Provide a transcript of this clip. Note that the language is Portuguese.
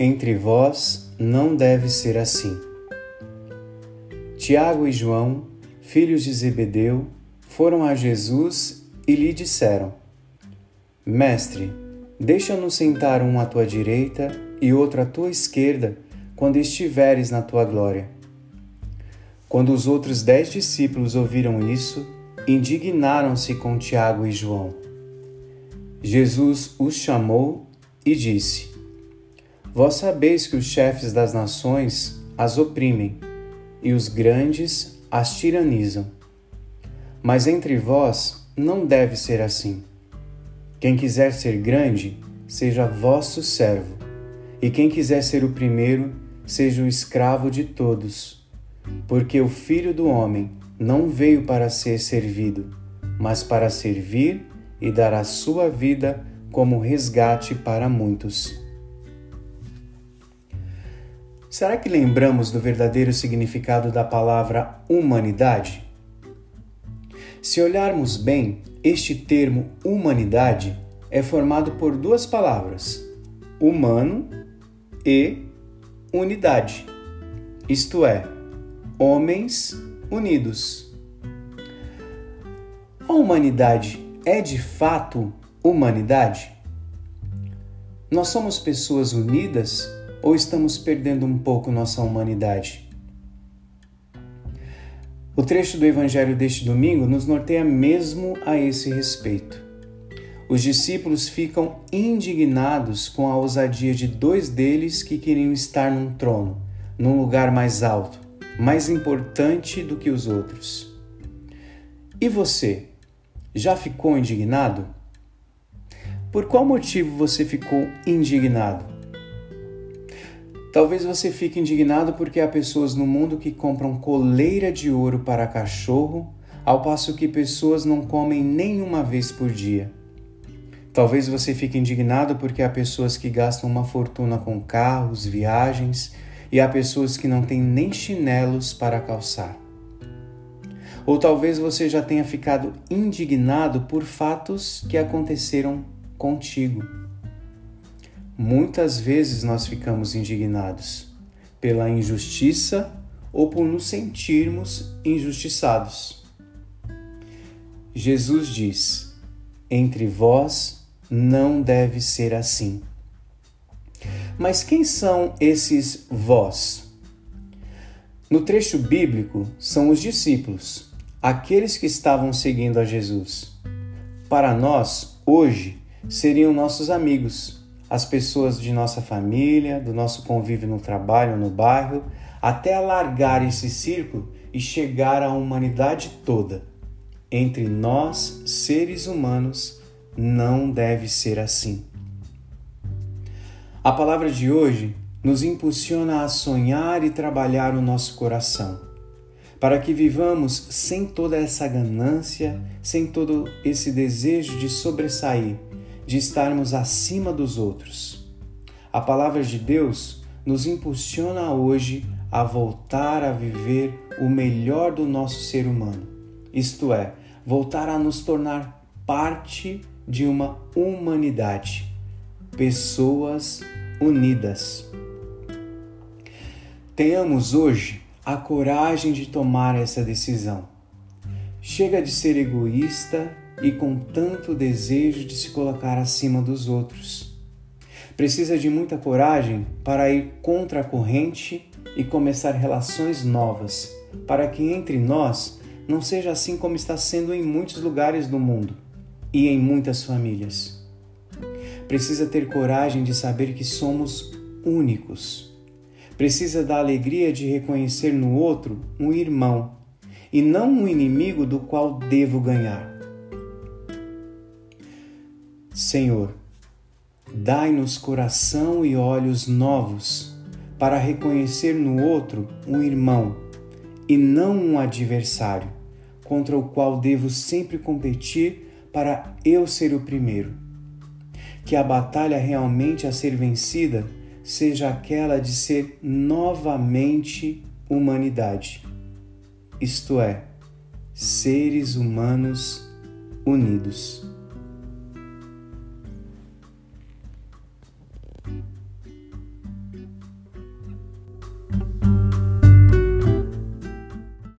Entre vós não deve ser assim. Tiago e João, filhos de Zebedeu, foram a Jesus e lhe disseram: Mestre, deixa-nos sentar um à tua direita e outro à tua esquerda quando estiveres na tua glória. Quando os outros dez discípulos ouviram isso, indignaram-se com Tiago e João. Jesus os chamou e disse: Vós sabeis que os chefes das nações as oprimem e os grandes as tiranizam. Mas entre vós não deve ser assim. Quem quiser ser grande, seja vosso servo, e quem quiser ser o primeiro, seja o escravo de todos. Porque o Filho do Homem não veio para ser servido, mas para servir e dar a sua vida como resgate para muitos. Será que lembramos do verdadeiro significado da palavra humanidade? Se olharmos bem, este termo humanidade é formado por duas palavras, humano e unidade, isto é, homens unidos. A humanidade é de fato humanidade? Nós somos pessoas unidas ou estamos perdendo um pouco nossa humanidade? O trecho do Evangelho deste domingo nos norteia mesmo a esse respeito. Os discípulos ficam indignados com a ousadia de dois deles que queriam estar num trono, num lugar mais alto, mais importante do que os outros. E você? Já ficou indignado? Por qual motivo você ficou indignado? Talvez você fique indignado porque há pessoas no mundo que compram coleira de ouro para cachorro, ao passo que pessoas não comem nenhuma vez por dia. Talvez você fique indignado porque há pessoas que gastam uma fortuna com carros, viagens, e há pessoas que não têm nem chinelos para calçar. Ou talvez você já tenha ficado indignado por fatos que aconteceram contigo. Muitas vezes nós ficamos indignados pela injustiça ou por nos sentirmos injustiçados. Jesus diz: Entre vós não deve ser assim. Mas quem são esses vós? No trecho bíblico, são os discípulos aqueles que estavam seguindo a Jesus. Para nós, hoje, seriam nossos amigos, as pessoas de nossa família, do nosso convívio no trabalho, no bairro, até alargar esse círculo e chegar à humanidade toda. Entre nós, seres humanos, não deve ser assim. A palavra de hoje nos impulsiona a sonhar e trabalhar o nosso coração para que vivamos sem toda essa ganância, sem todo esse desejo de sobressair, de estarmos acima dos outros. A palavra de Deus nos impulsiona hoje a voltar a viver o melhor do nosso ser humano, isto é, voltar a nos tornar parte de uma humanidade, pessoas unidas. Tenhamos hoje a coragem de tomar essa decisão. Chega de ser egoísta e com tanto desejo de se colocar acima dos outros. Precisa de muita coragem para ir contra a corrente e começar relações novas, para que entre nós não seja assim como está sendo em muitos lugares do mundo e em muitas famílias. Precisa ter coragem de saber que somos únicos precisa da alegria de reconhecer no outro um irmão e não um inimigo do qual devo ganhar. Senhor, dai-nos coração e olhos novos para reconhecer no outro um irmão e não um adversário contra o qual devo sempre competir para eu ser o primeiro. Que a batalha realmente a ser vencida seja aquela de ser novamente humanidade, isto é, seres humanos unidos.